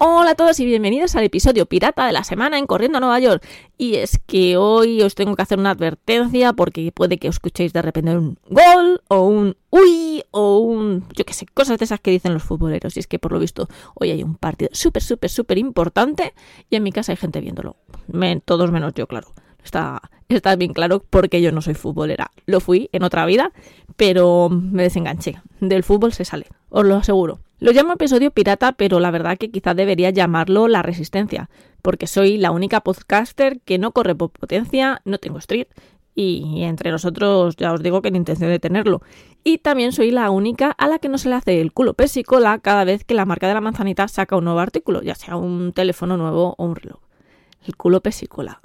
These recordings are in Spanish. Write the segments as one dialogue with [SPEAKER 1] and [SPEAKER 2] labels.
[SPEAKER 1] Hola a todos y bienvenidos al episodio pirata de la semana en Corriendo a Nueva York. Y es que hoy os tengo que hacer una advertencia porque puede que os escuchéis de repente un gol o un uy o un yo qué sé, cosas de esas que dicen los futboleros. Y es que por lo visto hoy hay un partido súper, súper, súper importante y en mi casa hay gente viéndolo. todos menos yo, claro. Está, bien claro porque yo no soy futbolera. Lo fui en otra vida, pero me desenganché. Del fútbol se sale, os lo aseguro. Lo llamo episodio pirata, pero la verdad que quizá debería llamarlo La Resistencia, porque soy la única podcaster que no corre por potencia, no tengo street, y entre nosotros ya os digo que ni intención de tenerlo. Y también soy la única a la que no se le hace el culo pesicola cada vez que la marca de la manzanita saca un nuevo artículo, ya sea un teléfono nuevo o un reloj. El culo pesicola.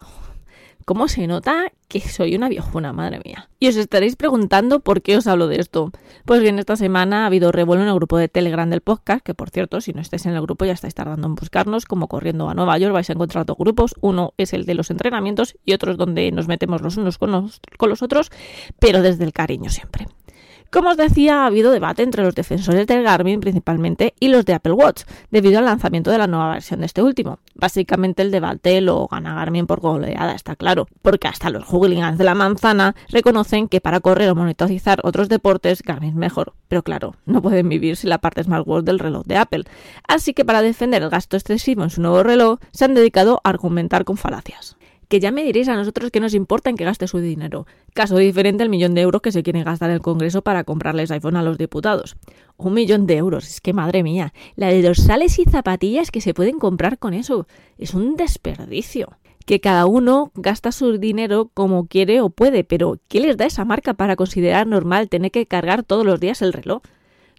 [SPEAKER 1] ¿Cómo se nota que soy una viejuna, madre mía? Y os estaréis preguntando por qué os hablo de esto. Pues bien, esta semana ha habido revuelo en el grupo de Telegram del podcast, que por cierto, si no estáis en el grupo ya estáis tardando en buscarnos, como corriendo a Nueva York vais a encontrar dos grupos. Uno es el de los entrenamientos y otro es donde nos metemos los unos con los, con los otros, pero desde el cariño siempre. Como os decía, ha habido debate entre los defensores del Garmin principalmente y los de Apple Watch, debido al lanzamiento de la nueva versión de este último. Básicamente el debate lo gana Garmin por goleada, está claro, porque hasta los hooligans de la manzana reconocen que para correr o monitorizar otros deportes Garmin es mejor. Pero claro, no pueden vivir sin la parte smartwatch del reloj de Apple. Así que para defender el gasto excesivo en su nuevo reloj, se han dedicado a argumentar con falacias que ya me diréis a nosotros que nos importa en que gaste su dinero. Caso diferente al millón de euros que se quiere gastar el Congreso para comprarles iPhone a los diputados. Un millón de euros, es que madre mía, la de dorsales y zapatillas que se pueden comprar con eso. Es un desperdicio. Que cada uno gasta su dinero como quiere o puede, pero ¿qué les da esa marca para considerar normal tener que cargar todos los días el reloj?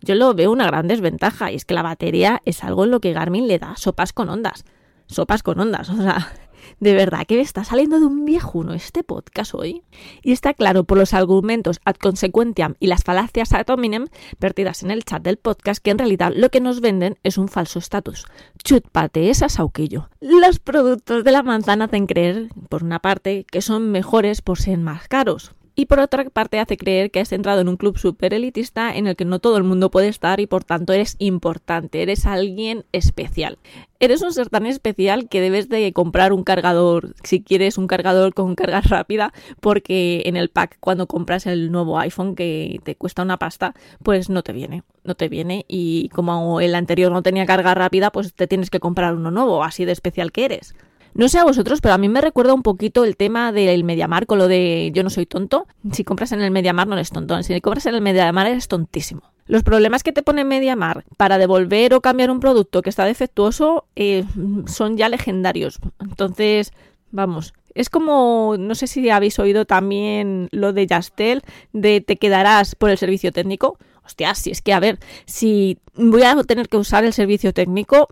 [SPEAKER 1] Yo lo veo una gran desventaja y es que la batería es algo en lo que Garmin le da sopas con ondas. Sopas con ondas, o sea, de verdad que me está saliendo de un viejuno este podcast hoy. Y está claro por los argumentos ad consequentiam y las falacias ad hominem vertidas en el chat del podcast que en realidad lo que nos venden es un falso estatus. Chutpate esa sauquillo. Los productos de la manzana hacen creer, por una parte, que son mejores por ser más caros y por otra parte hace creer que has entrado en un club super elitista en el que no todo el mundo puede estar y por tanto eres importante, eres alguien especial. Eres un ser tan especial que debes de comprar un cargador, si quieres un cargador con carga rápida, porque en el pack cuando compras el nuevo iPhone que te cuesta una pasta, pues no te viene, no te viene y como el anterior no tenía carga rápida, pues te tienes que comprar uno nuevo, así de especial que eres. No sé a vosotros, pero a mí me recuerda un poquito el tema del Mediamar con lo de yo no soy tonto. Si compras en el Mediamar no eres tonto, si compras en el Mediamar eres tontísimo. Los problemas que te pone Mediamar para devolver o cambiar un producto que está defectuoso eh, son ya legendarios. Entonces, vamos, es como, no sé si habéis oído también lo de Yastel, de te quedarás por el servicio técnico. Hostia, si es que, a ver, si voy a tener que usar el servicio técnico,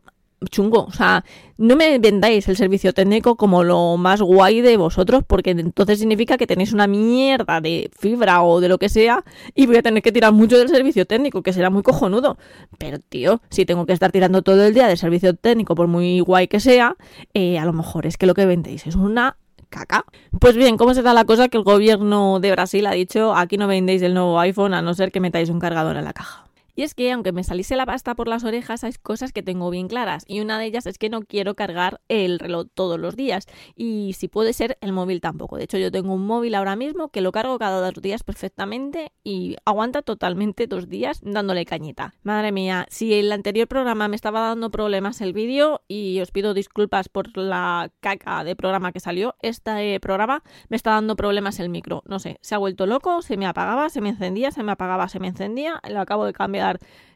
[SPEAKER 1] chungo. O sea, no me vendáis el servicio técnico como lo más guay de vosotros, porque entonces significa que tenéis una mierda de fibra o de lo que sea y voy a tener que tirar mucho del servicio técnico, que será muy cojonudo. Pero, tío, si tengo que estar tirando todo el día del servicio técnico, por muy guay que sea, eh, a lo mejor es que lo que vendéis es una caca. Pues bien, ¿cómo se da la cosa que el gobierno de Brasil ha dicho aquí no vendéis el nuevo iPhone a no ser que metáis un cargador en la caja? Y es que, aunque me saliese la pasta por las orejas, hay cosas que tengo bien claras. Y una de ellas es que no quiero cargar el reloj todos los días. Y si puede ser, el móvil tampoco. De hecho, yo tengo un móvil ahora mismo que lo cargo cada dos días perfectamente y aguanta totalmente dos días dándole cañita. Madre mía, si el anterior programa me estaba dando problemas el vídeo, y os pido disculpas por la caca de programa que salió, este programa me está dando problemas el micro. No sé, se ha vuelto loco, se me apagaba, se me encendía, se me apagaba, se me encendía. Lo acabo de cambiar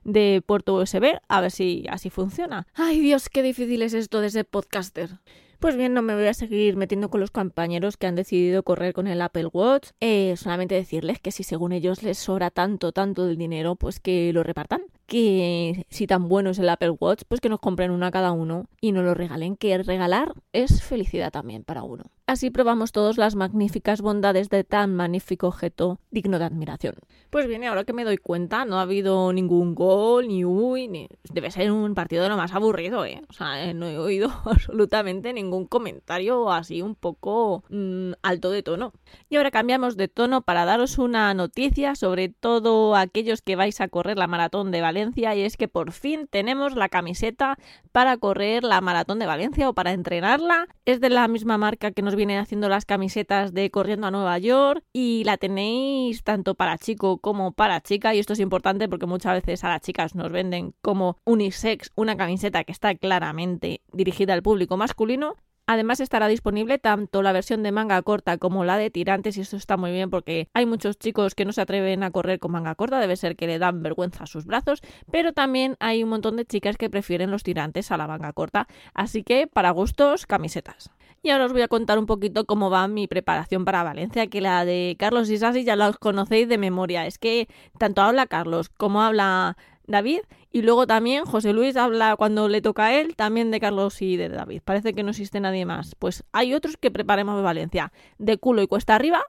[SPEAKER 1] de puerto USB, a ver si así funciona. Ay Dios, qué difícil es esto de ser podcaster. Pues bien, no me voy a seguir metiendo con los compañeros que han decidido correr con el Apple Watch. Eh, solamente decirles que si según ellos les sobra tanto, tanto del dinero, pues que lo repartan. Que si tan bueno es el Apple Watch, pues que nos compren una cada uno y no lo regalen. Que regalar es felicidad también para uno. Así probamos todos las magníficas bondades de tan magnífico objeto digno de admiración. Pues bien, ahora que me doy cuenta, no ha habido ningún gol, ni uy, ni... Debe ser un partido de lo más aburrido, ¿eh? O sea, eh, no he oído absolutamente ningún comentario así un poco mm, alto de tono. Y ahora cambiamos de tono para daros una noticia sobre todo aquellos que vais a correr la maratón de Valencia y es que por fin tenemos la camiseta para correr la maratón de Valencia o para entrenarla. Es de la misma marca que nos viene haciendo las camisetas de Corriendo a Nueva York y la tenéis tanto para chico como para chica. Y esto es importante porque muchas veces a las chicas nos venden como unisex una camiseta que está claramente dirigida al público masculino. Además estará disponible tanto la versión de manga corta como la de tirantes y esto está muy bien porque hay muchos chicos que no se atreven a correr con manga corta, debe ser que le dan vergüenza a sus brazos, pero también hay un montón de chicas que prefieren los tirantes a la manga corta, así que para gustos camisetas. Y ahora os voy a contar un poquito cómo va mi preparación para Valencia, que la de Carlos y Sassi ya la conocéis de memoria. Es que tanto habla Carlos como habla David. Y luego también José Luis habla cuando le toca a él, también de Carlos y de David. Parece que no existe nadie más. Pues hay otros que preparemos Valencia. De culo y cuesta arriba,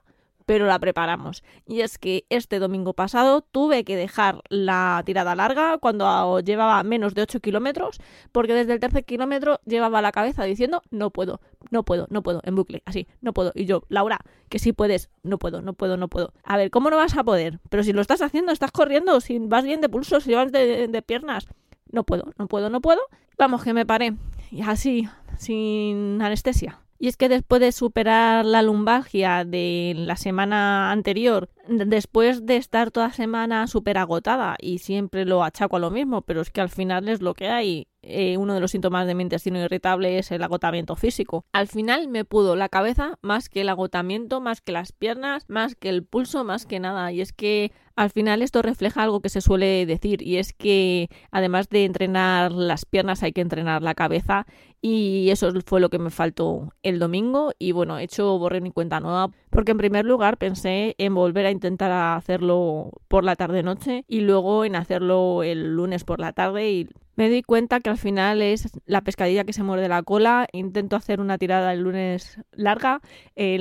[SPEAKER 1] pero la preparamos. Y es que este domingo pasado tuve que dejar la tirada larga cuando llevaba menos de 8 kilómetros, porque desde el tercer kilómetro llevaba la cabeza diciendo no puedo, no puedo, no puedo, en bucle, así, no puedo. Y yo, Laura, que sí puedes, no puedo, no puedo, no puedo. A ver, ¿cómo no vas a poder? Pero si lo estás haciendo, estás corriendo, si vas bien de pulso, si vas de, de piernas. No puedo, no puedo, no puedo. Vamos, que me paré. Y así, sin anestesia. Y es que después de superar la lumbalgia de la semana anterior, después de estar toda semana súper agotada, y siempre lo achaco a lo mismo, pero es que al final es lo que hay, eh, uno de los síntomas de mi intestino irritable es el agotamiento físico. Al final me pudo la cabeza más que el agotamiento, más que las piernas, más que el pulso, más que nada. Y es que al final esto refleja algo que se suele decir y es que además de entrenar las piernas hay que entrenar la cabeza y eso fue lo que me faltó el domingo y bueno, he hecho borré mi cuenta nueva porque en primer lugar pensé en volver a intentar hacerlo por la tarde noche y luego en hacerlo el lunes por la tarde y me di cuenta que al final es la pescadilla que se muerde la cola. Intento hacer una tirada el lunes larga,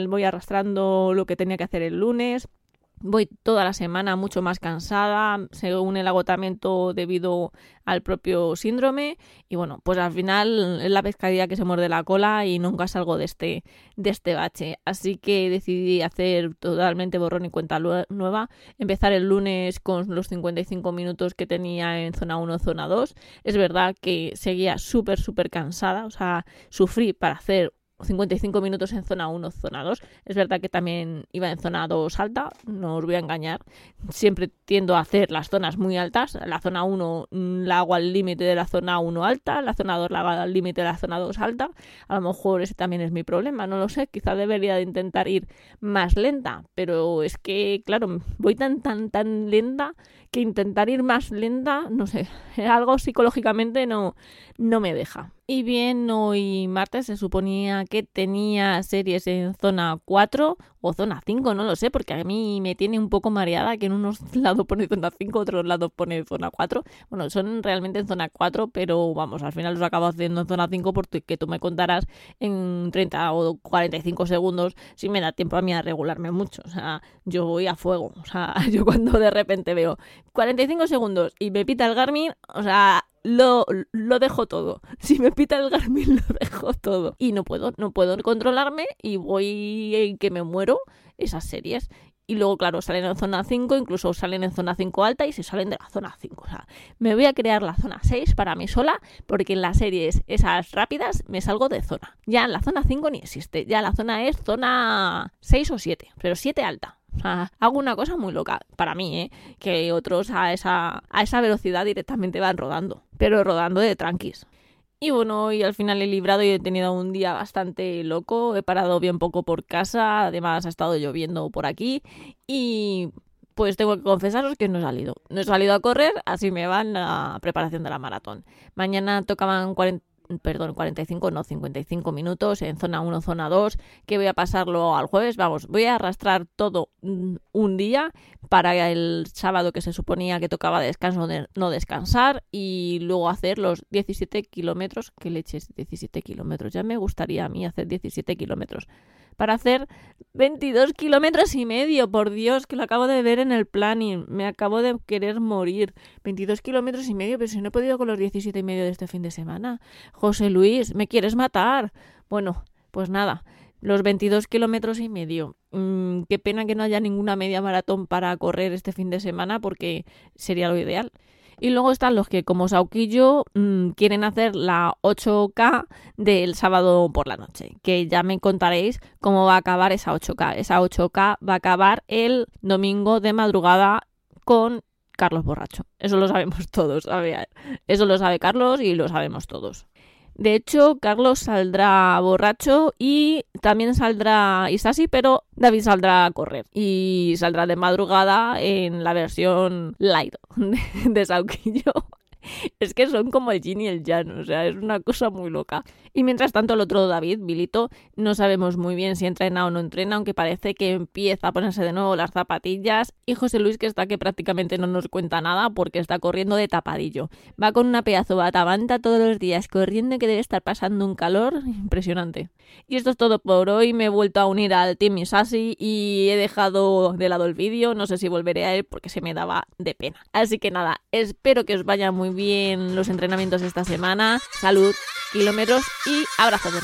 [SPEAKER 1] voy arrastrando lo que tenía que hacer el lunes, voy toda la semana mucho más cansada, según el agotamiento debido al propio síndrome. Y bueno, pues al final es la pescadilla que se muerde la cola y nunca salgo de este de este bache, así que decidí hacer totalmente borrón y cuenta nueva, empezar el lunes con los 55 minutos que tenía en zona 1, zona 2. Es verdad que seguía súper súper cansada, o sea, sufrí para hacer 55 minutos en zona 1, zona 2. Es verdad que también iba en zona 2 alta, no os voy a engañar. Siempre tiendo a hacer las zonas muy altas. La zona 1 mm, la hago al límite de la zona 1 alta, la zona 2 la hago al límite de la zona 2 alta. A lo mejor ese también es mi problema, no lo sé. Quizá debería de intentar ir más lenta, pero es que, claro, voy tan, tan, tan lenta que intentar ir más lenta, no sé, algo psicológicamente no, no me deja. Y bien, hoy martes se suponía que tenía series en zona 4 o zona 5, no lo sé, porque a mí me tiene un poco mareada que en unos lados pone zona 5, otros lados pone zona 4. Bueno, son realmente en zona 4, pero vamos, al final los acabo haciendo en zona 5 porque tú me contarás en 30 o 45 segundos si me da tiempo a mí a regularme mucho. O sea, yo voy a fuego. O sea, yo cuando de repente veo 45 segundos y me pita el Garmin, o sea, lo, lo dejo todo. Si me pita el Garmin, lo dejo todo. Y no puedo, no puedo controlarme y voy en que me muero esas series. Y luego, claro, salen en zona 5, incluso salen en zona 5 alta y se salen de la zona 5. O sea, me voy a crear la zona 6 para mí sola, porque en las series esas rápidas me salgo de zona. Ya en la zona 5 ni existe, ya la zona es zona 6 o 7, pero 7 alta. Hago una cosa muy loca para mí, ¿eh? Que otros a esa, a esa velocidad directamente van rodando, pero rodando de tranquis. Y bueno, y al final he librado y he tenido un día bastante loco. He parado bien poco por casa, además ha estado lloviendo por aquí y pues tengo que confesaros que no he salido. No he salido a correr, así me van la preparación de la maratón. Mañana tocaban 40 perdón, 45, no, 55 minutos en zona 1, zona 2, que voy a pasarlo al jueves. Vamos, voy a arrastrar todo un día para el sábado que se suponía que tocaba descanso, no descansar y luego hacer los 17 kilómetros. ¿Qué leches? 17 kilómetros. Ya me gustaría a mí hacer 17 kilómetros. Para hacer 22 kilómetros y medio, por Dios, que lo acabo de ver en el planning. Me acabo de querer morir. 22 kilómetros y medio, pero si no he podido con los 17 y medio de este fin de semana. José Luis, ¿me quieres matar? Bueno, pues nada, los 22 kilómetros y medio. Mm, qué pena que no haya ninguna media maratón para correr este fin de semana porque sería lo ideal. Y luego están los que, como Sauquillo, mmm, quieren hacer la 8K del sábado por la noche. Que ya me contaréis cómo va a acabar esa 8K. Esa 8K va a acabar el domingo de madrugada con Carlos Borracho. Eso lo sabemos todos. Eso lo sabe Carlos y lo sabemos todos. De hecho, Carlos saldrá borracho y también saldrá Isasi, pero David saldrá a correr y saldrá de madrugada en la versión light de, Sauquillo. es que son como el Jin y el Jan, o sea, es una cosa muy loca. Y mientras tanto, el otro David, Bilito, no sabemos muy bien si entrena o no entrena, aunque parece que empieza a ponerse de nuevo las zapatillas. Y José Luis, que está que prácticamente no nos cuenta nada porque está corriendo de tapadillo. Va con una pedazo batabanta todos los días corriendo que debe estar pasando un calor impresionante. Y esto es todo por hoy. Me he vuelto a unir al Team Isasi y he dejado de lado el vídeo. No sé si volveré a él porque se me daba de pena. Así que nada, espero que os vaya muy bien los entrenamientos esta semana. Salud, kilómetros y abrazos de.